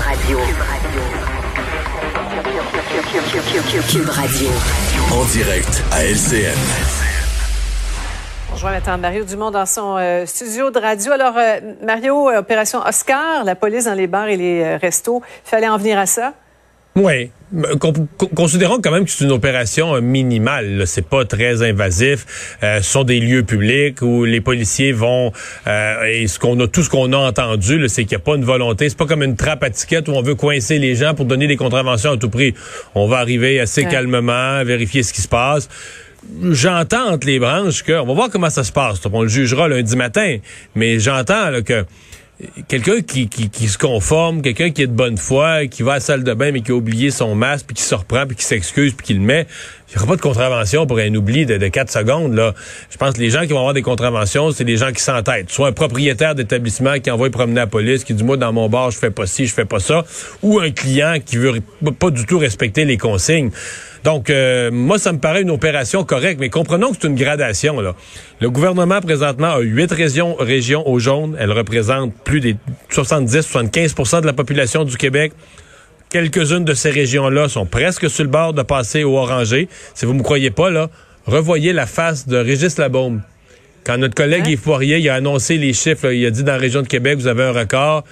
Radio. Cube Radio. En direct à LCN. On rejoint maintenant Mario Dumont dans son euh, studio de radio. Alors, euh, Mario, euh, opération Oscar, la police dans les bars et les euh, restos, il fallait en venir à ça? Oui. Con- con- Considérons quand même que c'est une opération euh, minimale. C'est pas très invasif. Euh, ce sont des lieux publics où les policiers vont euh, et ce qu'on a tout ce qu'on a entendu, c'est qu'il n'y a pas une volonté. C'est pas comme une trappe à ticket où on veut coincer les gens pour donner des contraventions à tout prix. On va arriver assez Ouais. calmement, vérifier ce qui se passe. J'entends entre les branches que on va voir comment ça se passe. On le jugera lundi matin, mais j'entends que quelqu'un qui, qui, se conforme, quelqu'un qui est de bonne foi, qui va à la salle de bain mais qui a oublié son masque, puis qui se reprend, puis qui s'excuse, puis qui le met, il n'y aura pas de contravention pour un oubli de, de 4 secondes. Là. Je pense que les gens qui vont avoir des contraventions, c'est les gens qui s'entêtent. Soit un propriétaire d'établissement qui envoie promener la police, qui dit, moi, dans mon bar, je fais pas ci, je fais pas ça, ou un client qui veut pas du tout respecter les consignes. Donc, euh, moi, ça me paraît une opération correcte, mais comprenons que c'est une gradation. Là. Le gouvernement, présentement, a huit régions, régions au jaune. Elles représentent plus des 70-75% de la population du Québec. Quelques-unes de ces régions-là sont presque sur le bord de passer au orangé. Si vous me croyez pas, là, revoyez la face de Régis Labaume. Quand notre collègue? Yves Poirier il a annoncé les chiffres, là, il a dit dans la région de Québec, vous avez un record.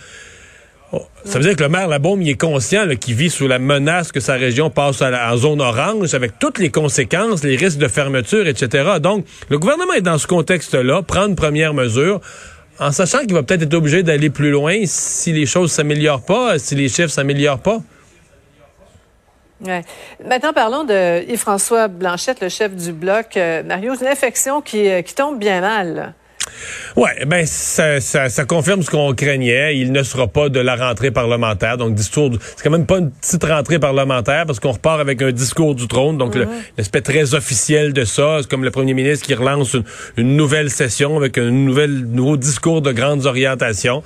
Ça veut dire que le maire Labaume, il est conscient qu'il vit sous la menace que sa région passe à la- en zone orange avec toutes les conséquences, les risques de fermeture, etc. Donc, le gouvernement est dans ce contexte-là, prendre première mesure, en sachant qu'il va peut-être être obligé d'aller plus loin si les choses s'améliorent pas, si les chiffres s'améliorent pas. Maintenant, parlons de Yves-François Blanchette, le chef du Bloc. Euh, Mario, une infection qui, euh, qui tombe bien mal. Ouais, ben ça, ça, ça confirme ce qu'on craignait. Il ne sera pas de la rentrée parlementaire. Donc, discours, du- c'est quand même pas une petite rentrée parlementaire parce qu'on repart avec un discours du trône. Donc, l'aspect très officiel de ça, c'est comme le premier ministre qui relance une, une nouvelle session avec un nouvel, nouveau discours de grandes orientations.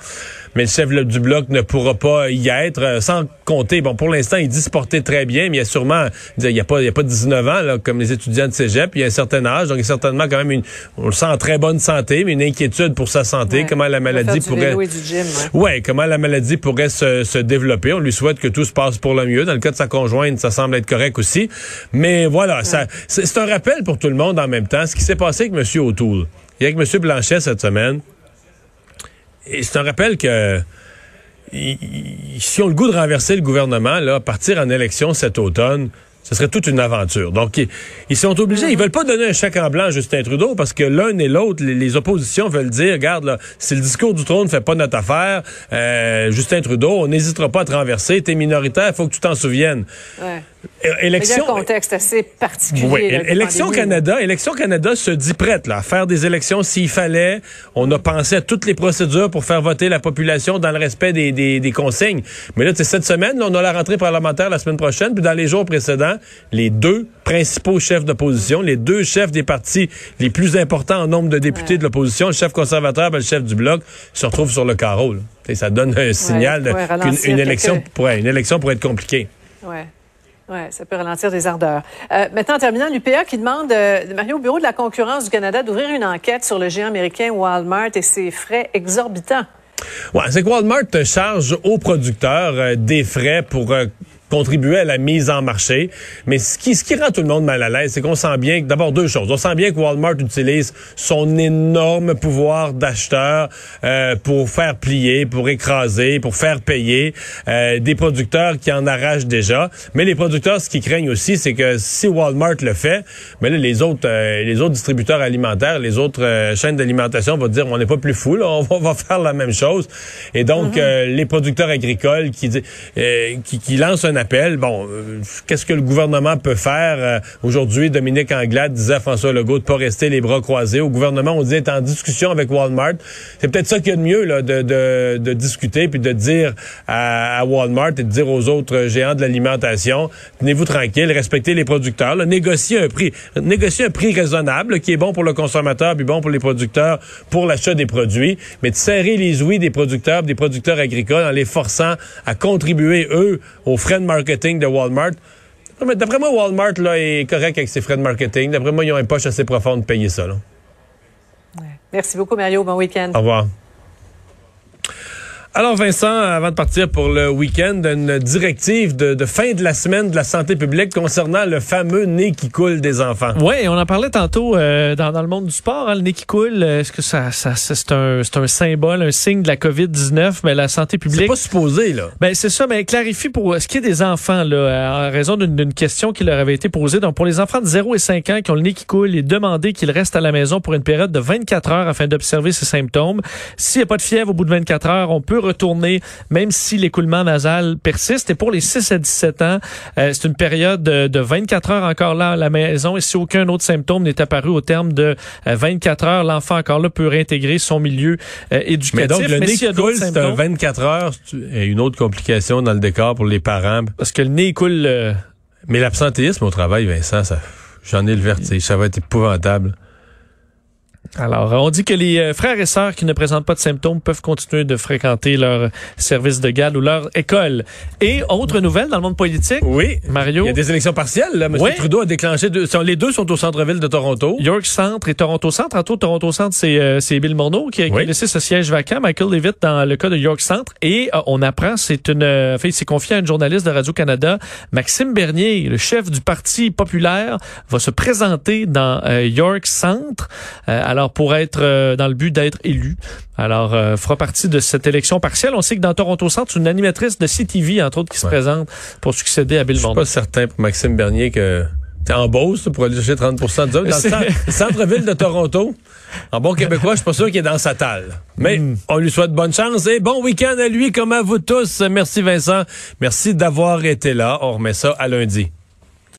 Mais le chef du bloc ne pourra pas y être, euh, sans compter. Bon, pour l'instant, il dit se porter très bien, mais il y a sûrement, il n'y a pas, il y a pas 19 ans, là, comme les étudiants de cégep, il y a un certain âge, donc il y a certainement quand même une, on le sent en très bonne santé, mais une inquiétude pour sa santé, Ouais. comment la maladie du pourrait, vélo et du gym, ouais. ouais, comment la maladie pourrait se, se développer. On lui souhaite que tout se passe pour le mieux. Dans le cas de sa conjointe, ça semble être correct aussi. Mais voilà, ça, c'est c'est un rappel pour tout le monde en même temps. Ce qui s'est passé avec M. O'Toole et avec M. Blanchet cette semaine, et c'est un rappel que si on le goût de renverser le gouvernement, là, partir en élection cet automne, ce serait toute une aventure. Donc, ils, sont obligés, ils veulent pas donner un chèque en blanc à Justin Trudeau parce que l'un et l'autre, les, oppositions veulent dire, regarde, là, si le discours du trône ne fait pas notre affaire, euh, Justin Trudeau, on n'hésitera pas à te renverser, t'es minoritaire, faut que tu t'en souviennes. A Élection, un contexte assez particulier. oui, là, Élection. Canada, Élection Canada se dit prête là, à faire des élections s'il fallait. On a pensé à toutes les procédures pour faire voter la population dans le respect des, des, des consignes. Mais là, cette semaine, là, on a la rentrée parlementaire la semaine prochaine, puis dans les jours précédents, les deux principaux chefs d'opposition, les deux chefs des partis les plus importants en nombre de députés de l'opposition, le chef conservateur et le chef du bloc, se retrouvent sur le carreau. là. Ça donne un signal qu'une quelques- élection, pourrait, une élection pourrait être compliquée. Ouais. Ouais, ça peut ralentir des ardeurs. Euh, maintenant, en terminant, l'UPA qui demande, euh, Mario, au Bureau de la concurrence du Canada, d'ouvrir une enquête sur le géant américain Walmart et ses frais exorbitants. Ouais, c'est que Walmart charge aux producteurs euh, des frais pour euh, contribuer à la mise en marché. Mais ce qui, ce qui rend tout le monde mal à l'aise, c'est qu'on sent bien d'abord deux choses. On sent bien que Walmart utilise son énorme pouvoir d'acheteur euh, pour faire plier, pour écraser, pour faire payer euh, des producteurs qui en arrachent déjà. Mais les producteurs, ce qu'ils craignent aussi, c'est que si Walmart le fait, mais là, les autres, euh, les autres distributeurs alimentaires, les autres euh, chaînes d'alimentation vont dire, on n'est pas plus fou, là, on va, on va faire la même chose. Et donc, euh, les producteurs agricoles qui, euh, qui, qui lancent un bon, euh, qu'est-ce que le gouvernement peut faire? Euh, Aujourd'hui, Dominique Anglade disait à François Legault de pas rester les bras croisés. Au gouvernement, on être en discussion avec Walmart. C'est peut-être ça qu'il y a de mieux, là, de, de, de discuter puis de dire à, à Walmart et de dire aux autres géants de l'alimentation, tenez-vous tranquille, respectez les producteurs, là, négociez un prix, négociez un prix raisonnable qui est bon pour le consommateur puis bon pour les producteurs pour l'achat des produits, mais de serrer les ouïes des producteurs, des producteurs agricoles en les forçant à contribuer eux aux frais de marketing de Walmart. D'après moi, Walmart là, est correct avec ses frais de marketing. D'après moi, ils ont une poche assez profonde de payer ça. Là. Merci beaucoup, Mario. Bon week-end. Au revoir. Alors Vincent, avant de partir pour le week-end, une directive de, de, fin de la semaine de la santé publique concernant le fameux nez qui coule des enfants. Oui, on en parlait tantôt euh, dans, dans, le monde du sport, hein, le nez qui coule. Est-ce que ça, ça c'est un, un symbole, un signe de la COVID-19, mais la santé publique. C'est pas supposé là. Ben c'est ça, mais clarifie pour ce qui est des enfants là, en raison d'une question qui leur avait été posée. Donc pour les enfants de 0 et 5 ans qui ont le nez qui coule, il est demandé qu'ils restent à la maison pour une période de 24 heures afin d'observer ces symptômes. S'il n'y a pas de fièvre au bout de 24 heures, on peut retourner, même si l'écoulement nasal persiste. Et pour les 6 à 17 ans, euh, c'est une période de, 24 heures encore là à la maison. Et si aucun autre symptôme n'est apparu au terme de 24 euh, heures, l'enfant encore là peut réintégrer son milieu euh, éducatif. Mais donc, le nez coule, c'est 24 heures. Et une autre complication dans le décor pour les parents. Parce que le nez coule... Mais l'absentéisme au travail, Vincent, ça, j'en ai le vertige. Ça va être épouvantable. Alors, on dit que les euh, frères et sœurs qui ne présentent pas de symptômes peuvent continuer de fréquenter leur service de garde ou leur école. Et autre nouvelle dans le monde politique. Oui. Mario? Il y a des élections partielles. Là. M. Trudeau a déclenché. Deux, les deux sont au centre-ville de Toronto. York Centre et Toronto Centre. En tout, Toronto Centre, c'est euh, Bill Morneau qui, a laissé ce siège vacant. Michael Levitt dans le cas de York Centre. Et euh, on apprend, c'est une. Euh, fait, il s'est confié à une journaliste de Radio-Canada. Maxime Bernier, le chef du Parti populaire, va se présenter dans York Centre. Alors, pour être euh, dans le but d'être élu. Alors, euh, fera partie de cette élection partielle. On sait que dans Toronto Centre, une animatrice de CTV, entre autres, qui se présente pour succéder à Bill Je suis pas certain pour Maxime Bernier que t'es en Beauce pour aller chercher 30 de Dans le centre-ville de Toronto, en bon québécois, je suis pas sûr qu'il est dans sa talle. Mais hmm. on lui souhaite bonne chance et bon week-end à lui comme à vous tous. Merci Vincent. Merci d'avoir été là. On remet ça à lundi.